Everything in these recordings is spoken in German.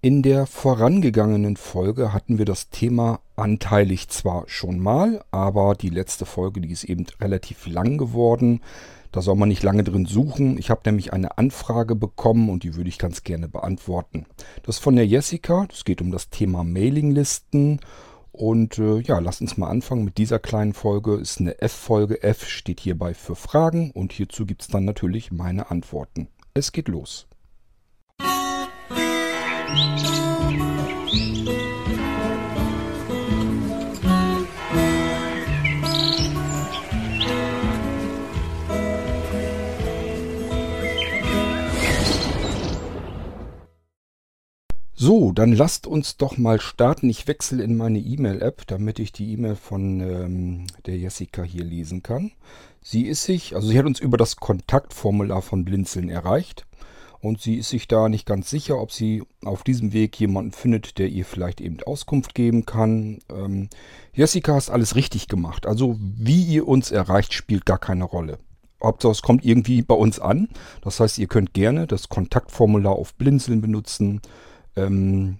In der vorangegangenen Folge hatten wir das Thema anteilig zwar schon mal, aber die letzte Folge, die ist eben relativ lang geworden. Da soll man nicht lange drin suchen. Ich habe nämlich eine Anfrage bekommen und die würde ich ganz gerne beantworten. Das ist von der Jessica. Es geht um das Thema Mailinglisten. Und äh, ja, lasst uns mal anfangen mit dieser kleinen Folge. Ist eine F-Folge. F steht hierbei für Fragen und hierzu gibt es dann natürlich meine Antworten. Es geht los. So, dann lasst uns doch mal starten. Ich wechsle in meine E-Mail-App, damit ich die E-Mail von ähm, der Jessica hier lesen kann. Sie ist sich, also sie hat uns über das Kontaktformular von Blinzeln erreicht und sie ist sich da nicht ganz sicher, ob sie auf diesem Weg jemanden findet, der ihr vielleicht eben Auskunft geben kann. Ähm, Jessica hat alles richtig gemacht. Also wie ihr uns erreicht, spielt gar keine Rolle. Hauptsache es kommt irgendwie bei uns an. Das heißt, ihr könnt gerne das Kontaktformular auf Blinzeln benutzen. Ähm,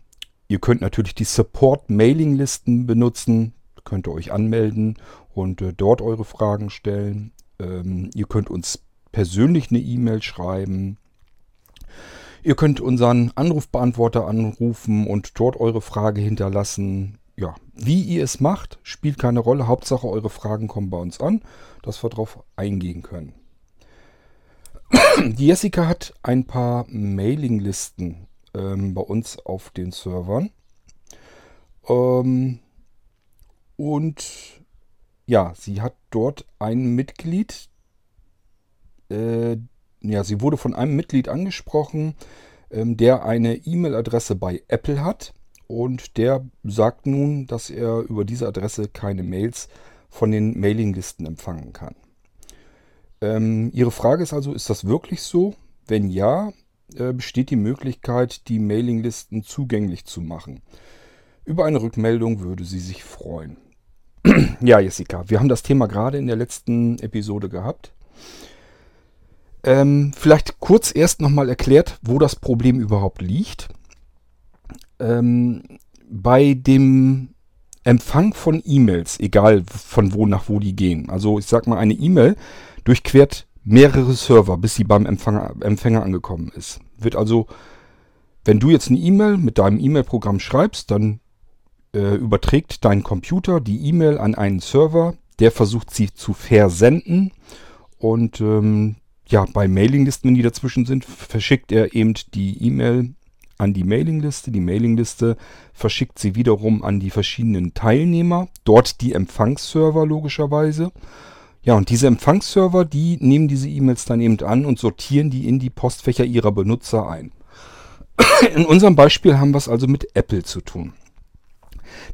ihr könnt natürlich die Support-Mailing-Listen benutzen. Könnt ihr euch anmelden und äh, dort eure Fragen stellen. Ähm, ihr könnt uns persönlich eine E-Mail schreiben. Ihr könnt unseren Anrufbeantworter anrufen und dort eure Frage hinterlassen. Ja, wie ihr es macht, spielt keine Rolle. Hauptsache eure Fragen kommen bei uns an, dass wir darauf eingehen können. Die Jessica hat ein paar Mailinglisten ähm, bei uns auf den Servern. Ähm, und ja, sie hat dort ein Mitglied, äh, ja, sie wurde von einem Mitglied angesprochen, ähm, der eine E-Mail-Adresse bei Apple hat und der sagt nun, dass er über diese Adresse keine Mails von den Mailinglisten empfangen kann. Ähm, ihre Frage ist also, ist das wirklich so? Wenn ja, äh, besteht die Möglichkeit, die Mailinglisten zugänglich zu machen. Über eine Rückmeldung würde sie sich freuen. ja, Jessica, wir haben das Thema gerade in der letzten Episode gehabt. Ähm, vielleicht kurz erst nochmal erklärt, wo das Problem überhaupt liegt. Ähm, bei dem Empfang von E-Mails, egal von wo nach wo die gehen. Also ich sag mal, eine E-Mail durchquert mehrere Server, bis sie beim Empfänger, Empfänger angekommen ist. Wird also, wenn du jetzt eine E-Mail mit deinem E-Mail-Programm schreibst, dann äh, überträgt dein Computer die E-Mail an einen Server, der versucht sie zu versenden und ähm, ja, bei Mailinglisten, wenn die dazwischen sind, verschickt er eben die E-Mail an die Mailingliste. Die Mailingliste verschickt sie wiederum an die verschiedenen Teilnehmer, dort die Empfangsserver logischerweise. Ja, und diese Empfangsserver, die nehmen diese E-Mails dann eben an und sortieren die in die Postfächer ihrer Benutzer ein. In unserem Beispiel haben wir es also mit Apple zu tun.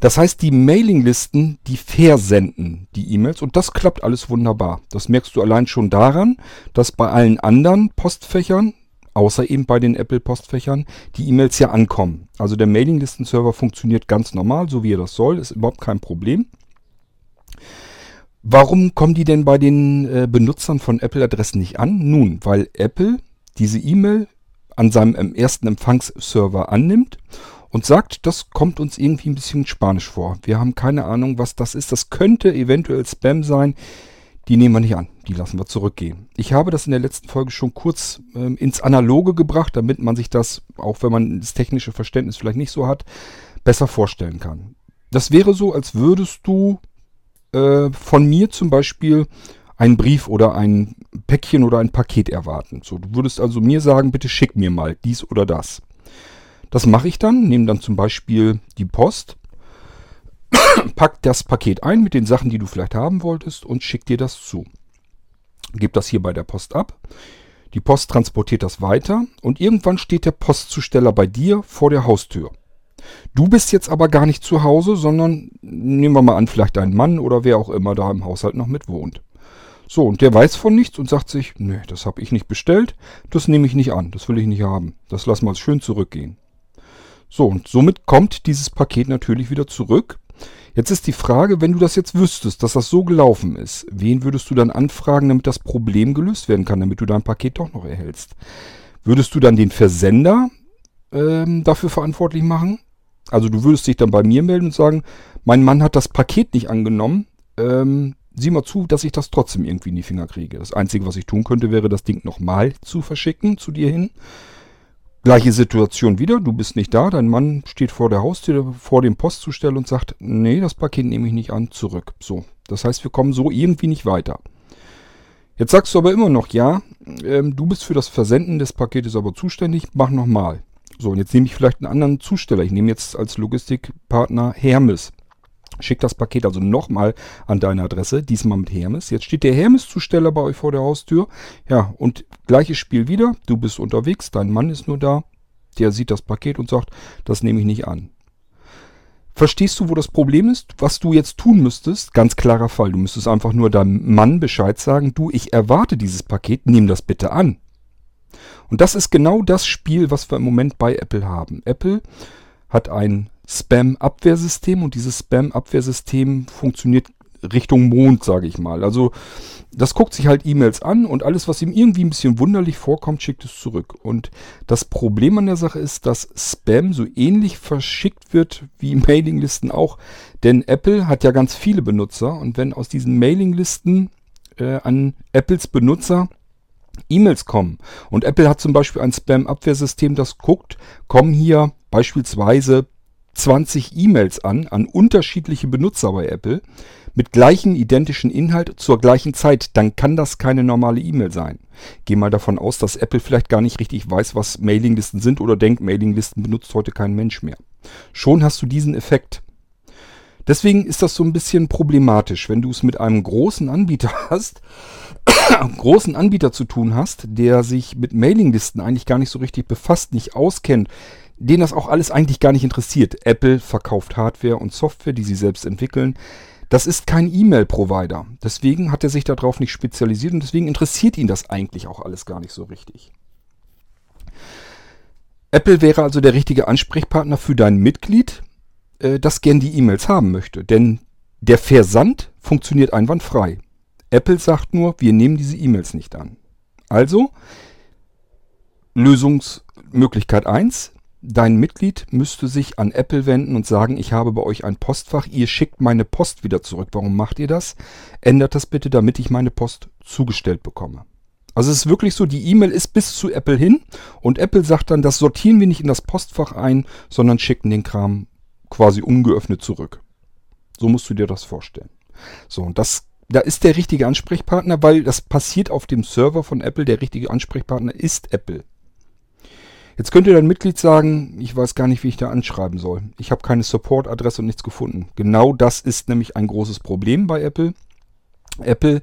Das heißt, die Mailinglisten, die versenden die E-Mails und das klappt alles wunderbar. Das merkst du allein schon daran, dass bei allen anderen Postfächern, außer eben bei den Apple-Postfächern, die E-Mails ja ankommen. Also der Mailinglisten-Server funktioniert ganz normal, so wie er das soll, ist überhaupt kein Problem. Warum kommen die denn bei den äh, Benutzern von Apple-Adressen nicht an? Nun, weil Apple diese E-Mail an seinem ersten Empfangsserver annimmt und sagt, das kommt uns irgendwie ein bisschen spanisch vor. Wir haben keine Ahnung, was das ist. Das könnte eventuell Spam sein. Die nehmen wir nicht an. Die lassen wir zurückgehen. Ich habe das in der letzten Folge schon kurz ähm, ins Analoge gebracht, damit man sich das, auch wenn man das technische Verständnis vielleicht nicht so hat, besser vorstellen kann. Das wäre so, als würdest du äh, von mir zum Beispiel einen Brief oder ein Päckchen oder ein Paket erwarten. So, du würdest also mir sagen, bitte schick mir mal dies oder das. Das mache ich dann, nehme dann zum Beispiel die Post, pack das Paket ein mit den Sachen, die du vielleicht haben wolltest und schick dir das zu. Gib das hier bei der Post ab. Die Post transportiert das weiter und irgendwann steht der Postzusteller bei dir vor der Haustür. Du bist jetzt aber gar nicht zu Hause, sondern nehmen wir mal an, vielleicht dein Mann oder wer auch immer da im Haushalt noch mit wohnt. So, und der weiß von nichts und sagt sich, nee, das habe ich nicht bestellt, das nehme ich nicht an, das will ich nicht haben. Das lassen wir schön zurückgehen. So, und somit kommt dieses Paket natürlich wieder zurück. Jetzt ist die Frage, wenn du das jetzt wüsstest, dass das so gelaufen ist, wen würdest du dann anfragen, damit das Problem gelöst werden kann, damit du dein Paket doch noch erhältst? Würdest du dann den Versender ähm, dafür verantwortlich machen. Also du würdest dich dann bei mir melden und sagen, mein Mann hat das Paket nicht angenommen. Ähm, sieh mal zu, dass ich das trotzdem irgendwie in die Finger kriege. Das Einzige, was ich tun könnte, wäre das Ding nochmal zu verschicken zu dir hin. Gleiche Situation wieder, du bist nicht da, dein Mann steht vor der Haustür, vor dem Postzusteller und sagt, nee, das Paket nehme ich nicht an, zurück. So, das heißt, wir kommen so irgendwie nicht weiter. Jetzt sagst du aber immer noch, ja, ähm, du bist für das Versenden des Paketes aber zuständig, mach nochmal. So, und jetzt nehme ich vielleicht einen anderen Zusteller. Ich nehme jetzt als Logistikpartner Hermes. Schick das Paket also nochmal an deine Adresse, diesmal mit Hermes. Jetzt steht der Hermes-Zusteller bei euch vor der Haustür. Ja, und gleiches Spiel wieder. Du bist unterwegs, dein Mann ist nur da. Der sieht das Paket und sagt, das nehme ich nicht an. Verstehst du, wo das Problem ist? Was du jetzt tun müsstest? Ganz klarer Fall. Du müsstest einfach nur deinem Mann Bescheid sagen, du, ich erwarte dieses Paket, nimm das bitte an. Und das ist genau das Spiel, was wir im Moment bei Apple haben. Apple hat ein Spam-Abwehrsystem und dieses Spam-Abwehrsystem funktioniert Richtung Mond, sage ich mal. Also das guckt sich halt E-Mails an und alles, was ihm irgendwie ein bisschen wunderlich vorkommt, schickt es zurück. Und das Problem an der Sache ist, dass Spam so ähnlich verschickt wird wie Mailinglisten auch. Denn Apple hat ja ganz viele Benutzer und wenn aus diesen Mailinglisten äh, an Apples Benutzer E-Mails kommen und Apple hat zum Beispiel ein Spam-Abwehrsystem, das guckt, kommen hier beispielsweise 20 E-Mails an, an unterschiedliche Benutzer bei Apple, mit gleichen identischen Inhalt zur gleichen Zeit, dann kann das keine normale E-Mail sein. Geh mal davon aus, dass Apple vielleicht gar nicht richtig weiß, was Mailinglisten sind oder denkt, Mailinglisten benutzt heute kein Mensch mehr. Schon hast du diesen Effekt. Deswegen ist das so ein bisschen problematisch, wenn du es mit einem großen Anbieter hast, großen Anbieter zu tun hast, der sich mit Mailinglisten eigentlich gar nicht so richtig befasst, nicht auskennt, den das auch alles eigentlich gar nicht interessiert. Apple verkauft Hardware und Software, die sie selbst entwickeln. Das ist kein E-Mail-Provider. Deswegen hat er sich darauf nicht spezialisiert und deswegen interessiert ihn das eigentlich auch alles gar nicht so richtig. Apple wäre also der richtige Ansprechpartner für dein Mitglied, äh, das gern die E-Mails haben möchte. Denn der Versand funktioniert einwandfrei. Apple sagt nur, wir nehmen diese E-Mails nicht an. Also, Lösungsmöglichkeit 1, Dein Mitglied müsste sich an Apple wenden und sagen, ich habe bei euch ein Postfach, ihr schickt meine Post wieder zurück. Warum macht ihr das? Ändert das bitte, damit ich meine Post zugestellt bekomme. Also es ist wirklich so, die E-Mail ist bis zu Apple hin und Apple sagt dann, das sortieren wir nicht in das Postfach ein, sondern schicken den Kram quasi ungeöffnet zurück. So musst du dir das vorstellen. So, und das, da ist der richtige Ansprechpartner, weil das passiert auf dem Server von Apple. Der richtige Ansprechpartner ist Apple. Jetzt könnte dein Mitglied sagen, ich weiß gar nicht, wie ich da anschreiben soll. Ich habe keine Support-Adresse und nichts gefunden. Genau das ist nämlich ein großes Problem bei Apple. Apple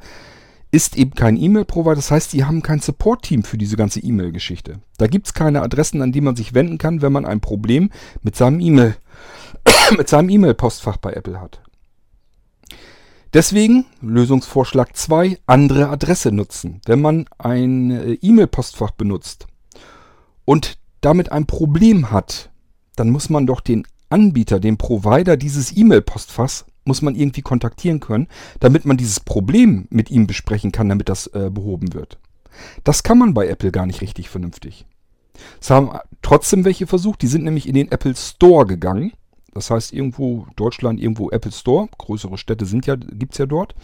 ist eben kein E-Mail-Provider, das heißt, die haben kein Support-Team für diese ganze E-Mail-Geschichte. Da gibt es keine Adressen, an die man sich wenden kann, wenn man ein Problem mit seinem E-Mail, mit seinem E-Mail-Postfach bei Apple hat. Deswegen, Lösungsvorschlag 2, andere Adresse nutzen. Wenn man ein äh, E-Mail-Postfach benutzt und damit ein Problem hat, dann muss man doch den Anbieter, den Provider dieses E-Mail-Postfachs, muss man irgendwie kontaktieren können, damit man dieses Problem mit ihm besprechen kann, damit das äh, behoben wird. Das kann man bei Apple gar nicht richtig vernünftig. Es haben trotzdem welche versucht, die sind nämlich in den Apple Store gegangen. Das heißt, irgendwo Deutschland, irgendwo Apple Store, größere Städte sind ja, gibt's ja dort.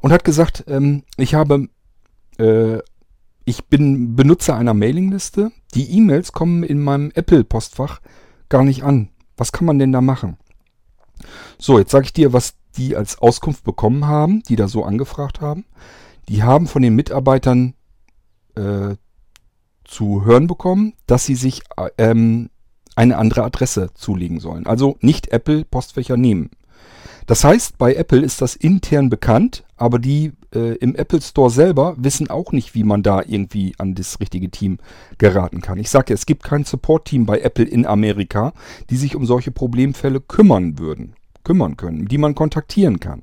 Und hat gesagt, ähm, ich habe äh, ich bin Benutzer einer Mailingliste. Die E-Mails kommen in meinem Apple-Postfach gar nicht an. Was kann man denn da machen? So, jetzt sage ich dir, was die als Auskunft bekommen haben, die da so angefragt haben. Die haben von den Mitarbeitern äh, zu hören bekommen, dass sie sich äh, ähm, eine andere Adresse zulegen sollen. Also nicht Apple Postfächer nehmen. Das heißt, bei Apple ist das intern bekannt, aber die äh, im Apple Store selber wissen auch nicht, wie man da irgendwie an das richtige Team geraten kann. Ich sage ja, es gibt kein Support-Team bei Apple in Amerika, die sich um solche Problemfälle kümmern würden, kümmern können, die man kontaktieren kann.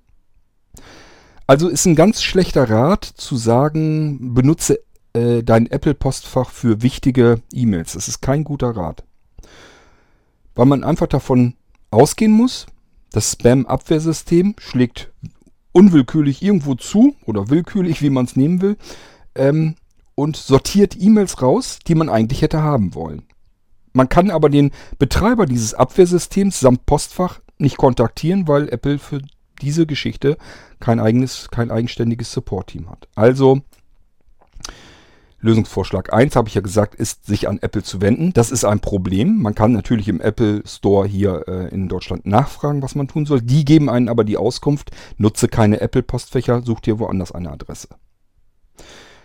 Also ist ein ganz schlechter Rat zu sagen, benutze äh, dein Apple-Postfach für wichtige E-Mails. Das ist kein guter Rat. Weil man einfach davon ausgehen muss, das Spam-Abwehrsystem schlägt unwillkürlich irgendwo zu oder willkürlich, wie man es nehmen will, ähm, und sortiert E-Mails raus, die man eigentlich hätte haben wollen. Man kann aber den Betreiber dieses Abwehrsystems samt Postfach nicht kontaktieren, weil Apple für diese Geschichte kein eigenes, kein eigenständiges Support-Team hat. Also Lösungsvorschlag 1, habe ich ja gesagt, ist, sich an Apple zu wenden. Das ist ein Problem. Man kann natürlich im Apple Store hier äh, in Deutschland nachfragen, was man tun soll. Die geben einen aber die Auskunft, nutze keine Apple-Postfächer, such dir woanders eine Adresse.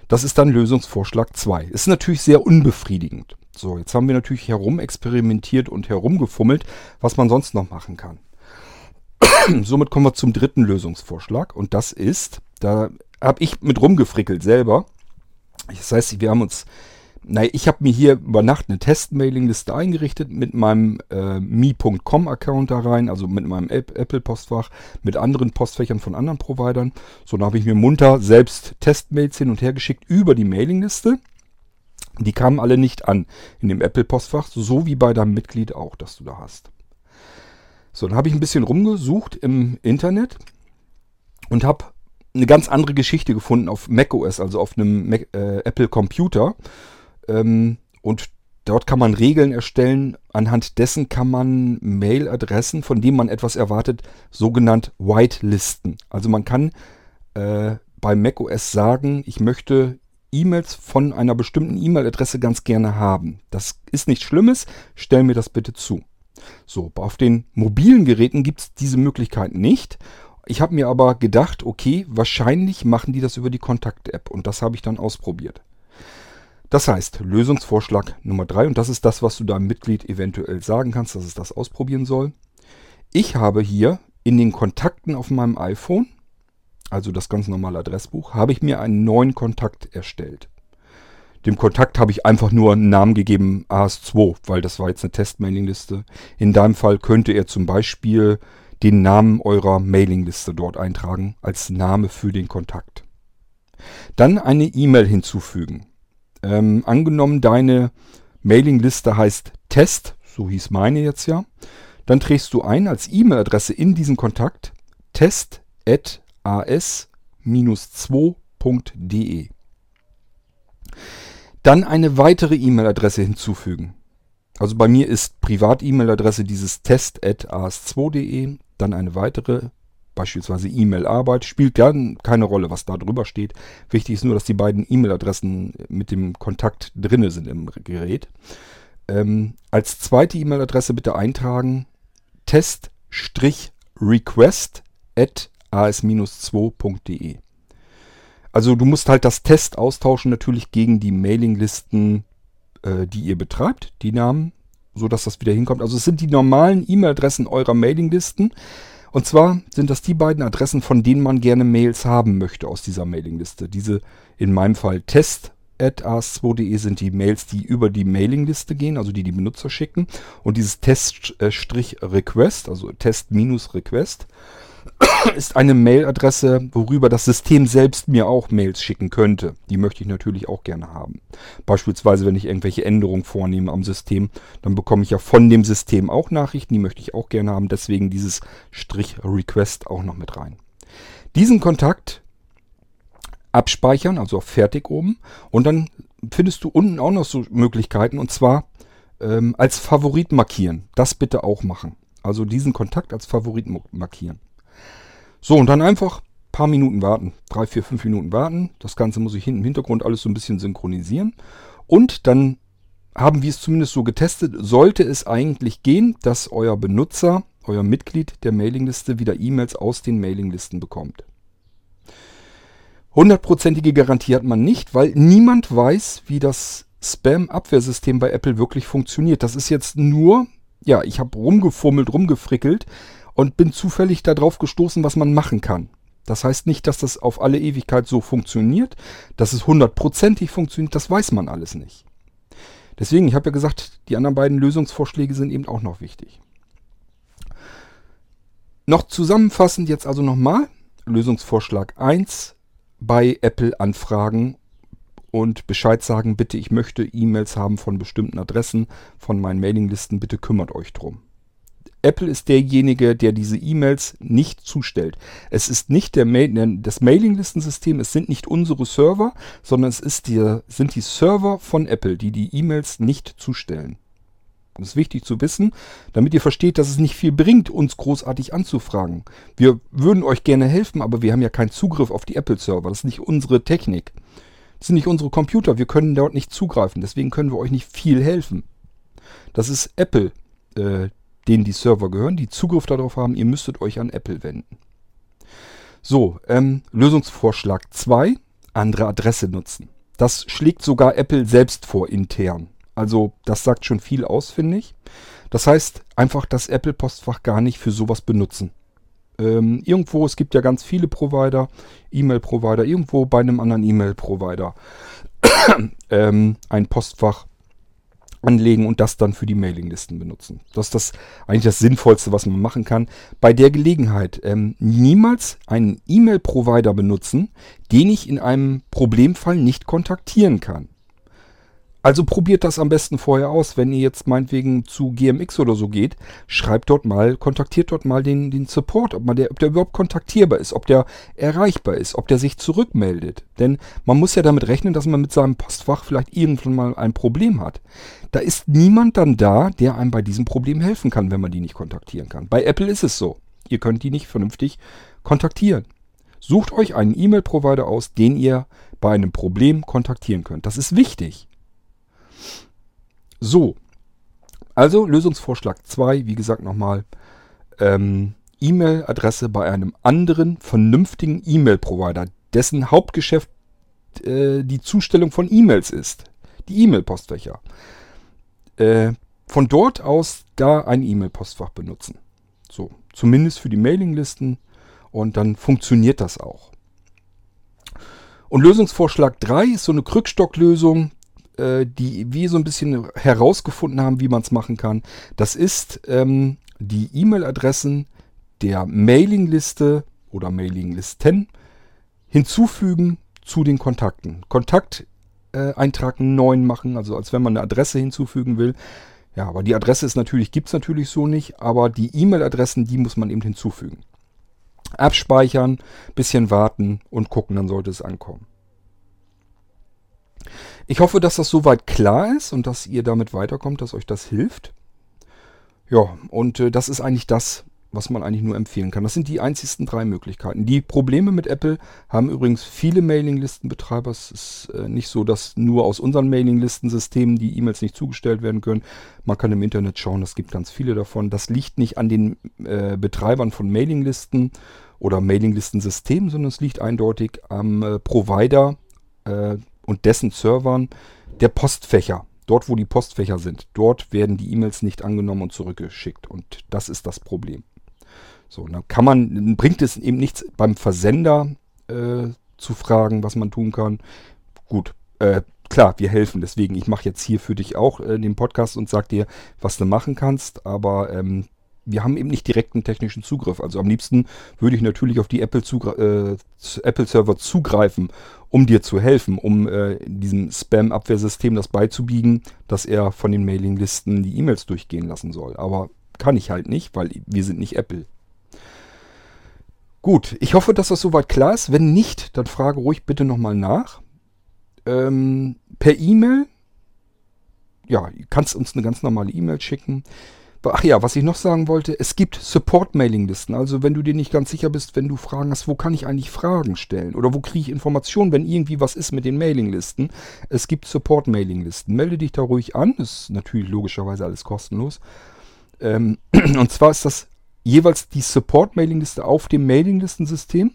Das ist dann Lösungsvorschlag 2. Ist natürlich sehr unbefriedigend. So, jetzt haben wir natürlich herumexperimentiert und herumgefummelt, was man sonst noch machen kann. Somit kommen wir zum dritten Lösungsvorschlag und das ist, da habe ich mit rumgefrickelt selber. Das heißt, wir haben uns, naja, ich habe mir hier über Nacht eine Test-Mailing-Liste eingerichtet mit meinem äh, me.com-Account da rein, also mit meinem Apple-Postfach, mit anderen Postfächern von anderen Providern. So, dann habe ich mir munter selbst Testmails hin und her geschickt über die Mailing-Liste. Die kamen alle nicht an in dem Apple-Postfach, so wie bei deinem Mitglied auch, das du da hast. So, dann habe ich ein bisschen rumgesucht im Internet und habe eine ganz andere Geschichte gefunden auf macOS, also auf einem Mac, äh, Apple Computer. Ähm, und dort kann man Regeln erstellen. Anhand dessen kann man Mailadressen, von denen man etwas erwartet, sogenannt whitelisten. Also man kann äh, bei macOS sagen, ich möchte E-Mails von einer bestimmten E-Mail-Adresse ganz gerne haben. Das ist nichts Schlimmes, stell mir das bitte zu. So, auf den mobilen Geräten gibt es diese Möglichkeit nicht. Ich habe mir aber gedacht, okay, wahrscheinlich machen die das über die Kontakt-App und das habe ich dann ausprobiert. Das heißt, Lösungsvorschlag Nummer 3 und das ist das, was du deinem Mitglied eventuell sagen kannst, dass es das ausprobieren soll. Ich habe hier in den Kontakten auf meinem iPhone, also das ganz normale Adressbuch, habe ich mir einen neuen Kontakt erstellt. Dem Kontakt habe ich einfach nur einen Namen gegeben, AS2, weil das war jetzt eine Test-Mailing-Liste. In deinem Fall könnte er zum Beispiel den Namen eurer Mailingliste dort eintragen als Name für den Kontakt. Dann eine E-Mail hinzufügen. Ähm, angenommen, deine Mailingliste heißt Test, so hieß meine jetzt ja, dann trägst du ein als E-Mail-Adresse in diesen Kontakt test.as-2.de. Dann eine weitere E-Mail-Adresse hinzufügen. Also bei mir ist Privat-E-Mail-Adresse dieses test.as2.de, dann eine weitere, beispielsweise E-Mail-Arbeit, spielt ja keine Rolle, was da drüber steht. Wichtig ist nur, dass die beiden E-Mail-Adressen mit dem Kontakt drinne sind im Gerät. Ähm, als zweite E-Mail-Adresse bitte eintragen test-request at as-2.de. Also du musst halt das Test austauschen natürlich gegen die Mailinglisten, äh, die ihr betreibt, die Namen, so dass das wieder hinkommt. Also es sind die normalen E-Mail-Adressen eurer Mailinglisten. Und zwar sind das die beiden Adressen, von denen man gerne Mails haben möchte aus dieser Mailingliste. Diese in meinem Fall test as2.de sind die Mails, die über die Mailingliste gehen, also die die Benutzer schicken. Und dieses Test-Request, also Test-Request, ist eine Mailadresse, worüber das System selbst mir auch Mails schicken könnte. Die möchte ich natürlich auch gerne haben. Beispielsweise, wenn ich irgendwelche Änderungen vornehme am System, dann bekomme ich ja von dem System auch Nachrichten, die möchte ich auch gerne haben. Deswegen dieses Strich Request auch noch mit rein. Diesen Kontakt abspeichern, also auf Fertig oben. Und dann findest du unten auch noch so Möglichkeiten und zwar ähm, als Favorit markieren. Das bitte auch machen. Also diesen Kontakt als Favorit markieren. So, und dann einfach ein paar Minuten warten. Drei, vier, fünf Minuten warten. Das Ganze muss ich hinten im Hintergrund alles so ein bisschen synchronisieren. Und dann haben wir es zumindest so getestet. Sollte es eigentlich gehen, dass euer Benutzer, euer Mitglied der Mailingliste wieder E-Mails aus den Mailinglisten bekommt. Hundertprozentige Garantie hat man nicht, weil niemand weiß, wie das Spam-Abwehrsystem bei Apple wirklich funktioniert. Das ist jetzt nur, ja, ich habe rumgefummelt, rumgefrickelt und bin zufällig darauf gestoßen, was man machen kann. Das heißt nicht, dass das auf alle Ewigkeit so funktioniert, dass es hundertprozentig funktioniert, das weiß man alles nicht. Deswegen, ich habe ja gesagt, die anderen beiden Lösungsvorschläge sind eben auch noch wichtig. Noch zusammenfassend jetzt also nochmal Lösungsvorschlag 1 bei Apple anfragen und Bescheid sagen, bitte, ich möchte E-Mails haben von bestimmten Adressen, von meinen Mailinglisten, bitte kümmert euch drum. Apple ist derjenige, der diese E-Mails nicht zustellt. Es ist nicht der Mail, das Mailinglistensystem, es sind nicht unsere Server, sondern es ist die, sind die Server von Apple, die die E-Mails nicht zustellen. Das ist wichtig zu wissen, damit ihr versteht, dass es nicht viel bringt, uns großartig anzufragen. Wir würden euch gerne helfen, aber wir haben ja keinen Zugriff auf die Apple-Server. Das ist nicht unsere Technik. Das sind nicht unsere Computer. Wir können dort nicht zugreifen. Deswegen können wir euch nicht viel helfen. Das ist Apple, äh, denen die Server gehören, die Zugriff darauf haben. Ihr müsstet euch an Apple wenden. So, ähm, Lösungsvorschlag 2, andere Adresse nutzen. Das schlägt sogar Apple selbst vor intern. Also das sagt schon viel aus, finde ich. Das heißt einfach das Apple-Postfach gar nicht für sowas benutzen. Ähm, irgendwo, es gibt ja ganz viele Provider, E-Mail-Provider, irgendwo bei einem anderen E-Mail-Provider ähm, ein Postfach anlegen und das dann für die Mailinglisten benutzen. Das ist das eigentlich das Sinnvollste, was man machen kann. Bei der Gelegenheit ähm, niemals einen E-Mail-Provider benutzen, den ich in einem Problemfall nicht kontaktieren kann. Also probiert das am besten vorher aus. Wenn ihr jetzt meinetwegen zu GMX oder so geht, schreibt dort mal, kontaktiert dort mal den, den Support, ob, man der, ob der überhaupt kontaktierbar ist, ob der erreichbar ist, ob der sich zurückmeldet. Denn man muss ja damit rechnen, dass man mit seinem Postfach vielleicht irgendwann mal ein Problem hat. Da ist niemand dann da, der einem bei diesem Problem helfen kann, wenn man die nicht kontaktieren kann. Bei Apple ist es so. Ihr könnt die nicht vernünftig kontaktieren. Sucht euch einen E-Mail-Provider aus, den ihr bei einem Problem kontaktieren könnt. Das ist wichtig. So, also Lösungsvorschlag 2, wie gesagt nochmal, ähm, E-Mail-Adresse bei einem anderen vernünftigen E-Mail-Provider, dessen Hauptgeschäft äh, die Zustellung von E-Mails ist. Die E-Mail-Postfächer. Äh, von dort aus da ein E-Mail-Postfach benutzen. So, zumindest für die Mailinglisten und dann funktioniert das auch. Und Lösungsvorschlag 3 ist so eine Krückstocklösung, äh, die wir so ein bisschen herausgefunden haben, wie man es machen kann. Das ist ähm, die E-Mail-Adressen der Mailingliste oder Mailinglisten hinzufügen zu den Kontakten. Kontakteintrag äh, neuen machen, also als wenn man eine Adresse hinzufügen will. Ja, aber die Adresse ist natürlich, gibt es natürlich so nicht, aber die E-Mail-Adressen, die muss man eben hinzufügen. Abspeichern, bisschen warten und gucken, dann sollte es ankommen. Ich hoffe, dass das soweit klar ist und dass ihr damit weiterkommt, dass euch das hilft. Ja, und äh, das ist eigentlich das, was man eigentlich nur empfehlen kann. Das sind die einzigsten drei Möglichkeiten. Die Probleme mit Apple haben übrigens viele Mailinglistenbetreiber. Es ist äh, nicht so, dass nur aus unseren Mailinglistensystemen die E-Mails nicht zugestellt werden können. Man kann im Internet schauen, es gibt ganz viele davon. Das liegt nicht an den äh, Betreibern von Mailinglisten oder Mailinglistensystemen, sondern es liegt eindeutig am äh, Provider, äh, und dessen Servern der Postfächer. Dort, wo die Postfächer sind, dort werden die E-Mails nicht angenommen und zurückgeschickt. Und das ist das Problem. So, dann kann man, bringt es eben nichts beim Versender äh, zu fragen, was man tun kann. Gut, äh, klar, wir helfen. Deswegen, ich mache jetzt hier für dich auch äh, den Podcast und sag dir, was du machen kannst. Aber ähm, wir haben eben nicht direkten technischen Zugriff. Also am liebsten würde ich natürlich auf die Apple-Server äh, Apple zugreifen, um dir zu helfen, um äh, diesem Spam-Abwehrsystem das beizubiegen, dass er von den Mailinglisten die E-Mails durchgehen lassen soll. Aber kann ich halt nicht, weil wir sind nicht Apple. Gut, ich hoffe, dass das soweit klar ist. Wenn nicht, dann frage ruhig bitte nochmal nach. Ähm, per E-Mail, ja, kannst uns eine ganz normale E-Mail schicken. Ach ja, was ich noch sagen wollte, es gibt Support-Mailing-Listen. Also wenn du dir nicht ganz sicher bist, wenn du Fragen hast, wo kann ich eigentlich Fragen stellen? Oder wo kriege ich Informationen, wenn irgendwie was ist mit den Mailing-Listen? Es gibt Support-Mailing-Listen. Melde dich da ruhig an. Ist natürlich logischerweise alles kostenlos. Ähm, und zwar ist das jeweils die Support-Mailing-Liste auf dem Mailing-Listensystem.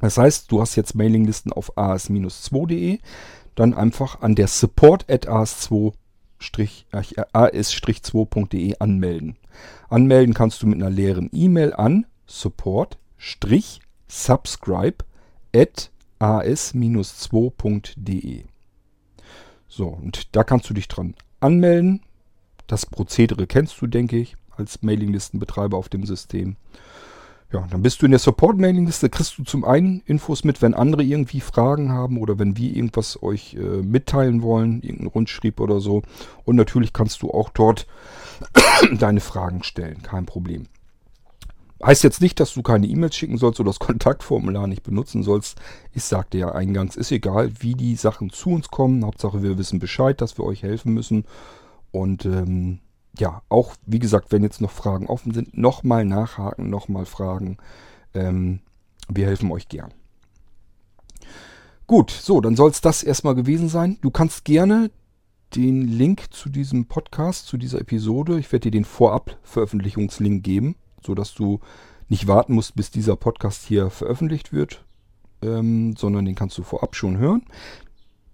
Das heißt, du hast jetzt Mailinglisten auf as-2.de, dann einfach an der support at as2 as-2.de anmelden. Anmelden kannst du mit einer leeren E-Mail an support-subscribe at as-2.de. So, und da kannst du dich dran anmelden. Das Prozedere kennst du, denke ich, als Mailinglistenbetreiber auf dem System. Ja, dann bist du in der Support-Mailing-Liste, kriegst du zum einen Infos mit, wenn andere irgendwie Fragen haben oder wenn wir irgendwas euch äh, mitteilen wollen, irgendeinen Rundschrieb oder so. Und natürlich kannst du auch dort deine Fragen stellen, kein Problem. Heißt jetzt nicht, dass du keine E-Mails schicken sollst oder das Kontaktformular nicht benutzen sollst. Ich sagte ja eingangs, ist egal, wie die Sachen zu uns kommen. Hauptsache wir wissen Bescheid, dass wir euch helfen müssen. Und ähm, ja, auch wie gesagt, wenn jetzt noch Fragen offen sind, nochmal nachhaken, nochmal fragen. Ähm, wir helfen euch gern. Gut, so, dann soll es das erstmal gewesen sein. Du kannst gerne den Link zu diesem Podcast, zu dieser Episode, ich werde dir den Vorab-Veröffentlichungslink geben, sodass du nicht warten musst, bis dieser Podcast hier veröffentlicht wird, ähm, sondern den kannst du vorab schon hören.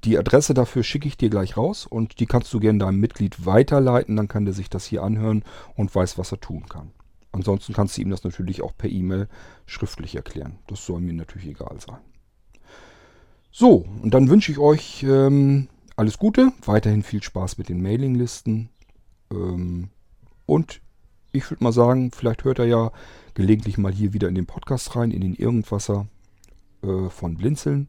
Die Adresse dafür schicke ich dir gleich raus und die kannst du gerne deinem Mitglied weiterleiten, dann kann der sich das hier anhören und weiß, was er tun kann. Ansonsten kannst du ihm das natürlich auch per E-Mail schriftlich erklären. Das soll mir natürlich egal sein. So, und dann wünsche ich euch ähm, alles Gute, weiterhin viel Spaß mit den Mailinglisten. Ähm, und ich würde mal sagen, vielleicht hört er ja gelegentlich mal hier wieder in den Podcast rein, in den Irgendwasser äh, von Blinzeln.